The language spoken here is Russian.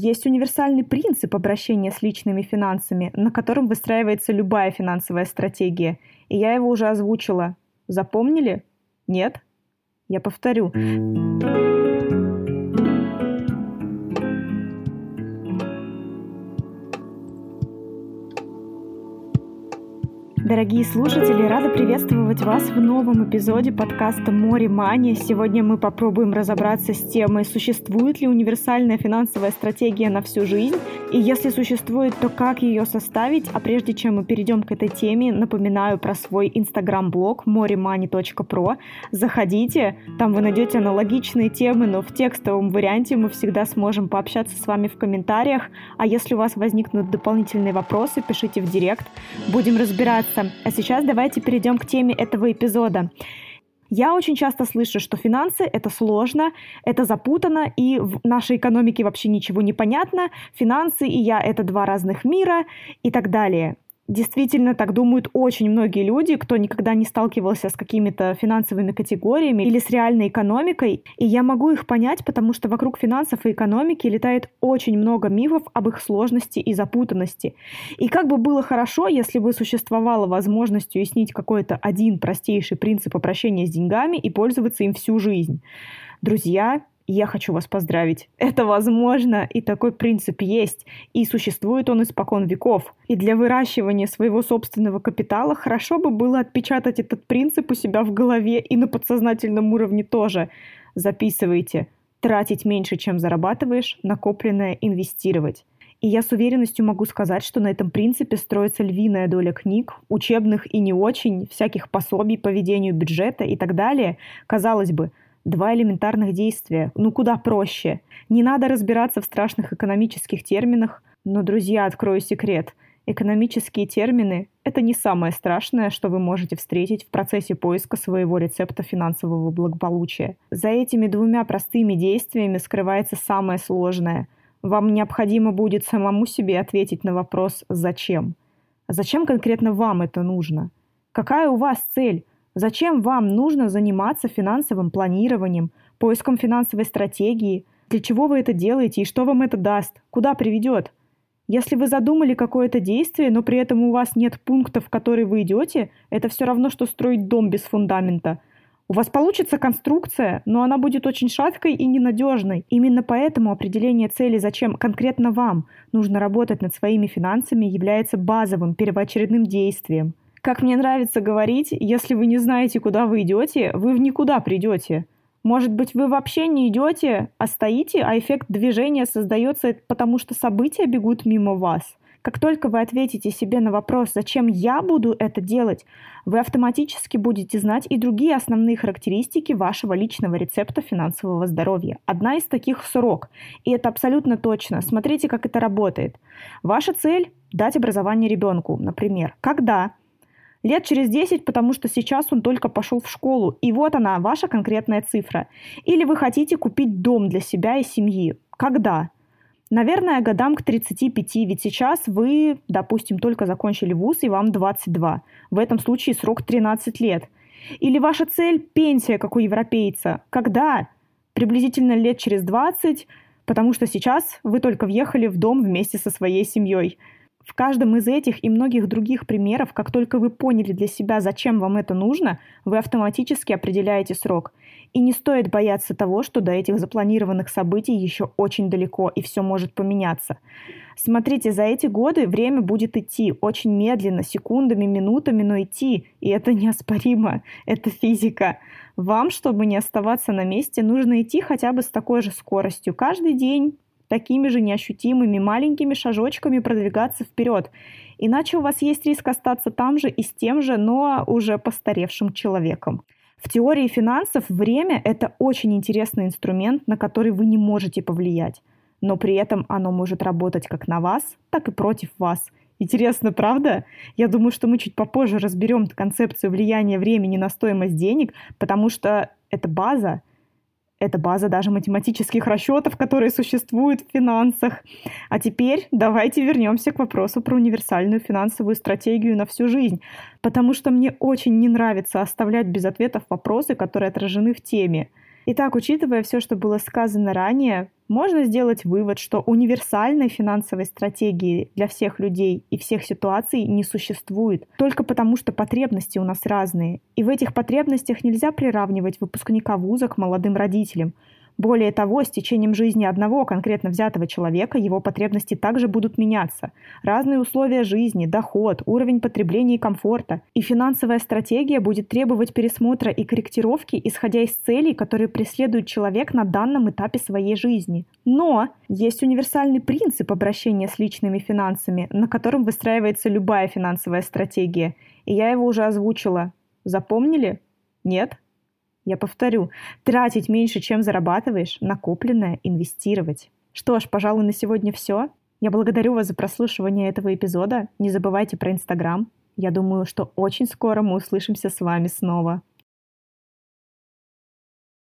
Есть универсальный принцип обращения с личными финансами, на котором выстраивается любая финансовая стратегия. И я его уже озвучила. Запомнили? Нет? Я повторю. Дорогие слушатели, рада приветствовать вас в новом эпизоде подкаста «Море Мани». Сегодня мы попробуем разобраться с темой, существует ли универсальная финансовая стратегия на всю жизнь, и если существует, то как ее составить. А прежде чем мы перейдем к этой теме, напоминаю про свой инстаграм-блог moremoney.pro. Заходите, там вы найдете аналогичные темы, но в текстовом варианте мы всегда сможем пообщаться с вами в комментариях. А если у вас возникнут дополнительные вопросы, пишите в директ. Будем разбираться вопроса. А сейчас давайте перейдем к теме этого эпизода. Я очень часто слышу, что финансы — это сложно, это запутано, и в нашей экономике вообще ничего не понятно, финансы и я — это два разных мира и так далее. Действительно, так думают очень многие люди, кто никогда не сталкивался с какими-то финансовыми категориями или с реальной экономикой. И я могу их понять, потому что вокруг финансов и экономики летает очень много мифов об их сложности и запутанности. И как бы было хорошо, если бы существовала возможность уяснить какой-то один простейший принцип обращения с деньгами и пользоваться им всю жизнь. Друзья, я хочу вас поздравить. Это возможно, и такой принцип есть, и существует он испокон веков. И для выращивания своего собственного капитала хорошо бы было отпечатать этот принцип у себя в голове и на подсознательном уровне тоже. Записывайте. Тратить меньше, чем зарабатываешь, накопленное инвестировать. И я с уверенностью могу сказать, что на этом принципе строится львиная доля книг, учебных и не очень, всяких пособий по ведению бюджета и так далее. Казалось бы, Два элементарных действия. Ну куда проще. Не надо разбираться в страшных экономических терминах. Но, друзья, открою секрет. Экономические термины – это не самое страшное, что вы можете встретить в процессе поиска своего рецепта финансового благополучия. За этими двумя простыми действиями скрывается самое сложное. Вам необходимо будет самому себе ответить на вопрос «Зачем?». Зачем конкретно вам это нужно? Какая у вас цель? Зачем вам нужно заниматься финансовым планированием, поиском финансовой стратегии? Для чего вы это делаете и что вам это даст? Куда приведет? Если вы задумали какое-то действие, но при этом у вас нет пунктов, в которые вы идете, это все равно, что строить дом без фундамента. У вас получится конструкция, но она будет очень шаткой и ненадежной. Именно поэтому определение цели, зачем конкретно вам нужно работать над своими финансами, является базовым первоочередным действием. Как мне нравится говорить, если вы не знаете, куда вы идете, вы в никуда придете. Может быть, вы вообще не идете, а стоите, а эффект движения создается потому, что события бегут мимо вас. Как только вы ответите себе на вопрос, зачем я буду это делать, вы автоматически будете знать и другие основные характеристики вашего личного рецепта финансового здоровья. Одна из таких – срок. И это абсолютно точно. Смотрите, как это работает. Ваша цель – дать образование ребенку, например. Когда? Лет через 10, потому что сейчас он только пошел в школу, и вот она, ваша конкретная цифра. Или вы хотите купить дом для себя и семьи. Когда? Наверное, годам к 35, ведь сейчас вы, допустим, только закончили вуз, и вам 22. В этом случае срок 13 лет. Или ваша цель – пенсия, как у европейца. Когда? Приблизительно лет через 20, потому что сейчас вы только въехали в дом вместе со своей семьей – в каждом из этих и многих других примеров, как только вы поняли для себя, зачем вам это нужно, вы автоматически определяете срок. И не стоит бояться того, что до этих запланированных событий еще очень далеко, и все может поменяться. Смотрите, за эти годы время будет идти очень медленно, секундами, минутами, но идти. И это неоспоримо, это физика. Вам, чтобы не оставаться на месте, нужно идти хотя бы с такой же скоростью каждый день, такими же неощутимыми маленькими шажочками продвигаться вперед. Иначе у вас есть риск остаться там же и с тем же, но уже постаревшим человеком. В теории финансов время – это очень интересный инструмент, на который вы не можете повлиять. Но при этом оно может работать как на вас, так и против вас. Интересно, правда? Я думаю, что мы чуть попозже разберем концепцию влияния времени на стоимость денег, потому что это база, это база даже математических расчетов, которые существуют в финансах. А теперь давайте вернемся к вопросу про универсальную финансовую стратегию на всю жизнь, потому что мне очень не нравится оставлять без ответов вопросы, которые отражены в теме. Итак, учитывая все, что было сказано ранее, можно сделать вывод, что универсальной финансовой стратегии для всех людей и всех ситуаций не существует, только потому что потребности у нас разные. И в этих потребностях нельзя приравнивать выпускника вуза к молодым родителям. Более того, с течением жизни одного конкретно взятого человека его потребности также будут меняться. Разные условия жизни, доход, уровень потребления и комфорта. И финансовая стратегия будет требовать пересмотра и корректировки, исходя из целей, которые преследует человек на данном этапе своей жизни. Но есть универсальный принцип обращения с личными финансами, на котором выстраивается любая финансовая стратегия. И я его уже озвучила. Запомнили? Нет? Я повторю, тратить меньше, чем зарабатываешь, накопленное инвестировать. Что ж, пожалуй, на сегодня все. Я благодарю вас за прослушивание этого эпизода. Не забывайте про Инстаграм. Я думаю, что очень скоро мы услышимся с вами снова.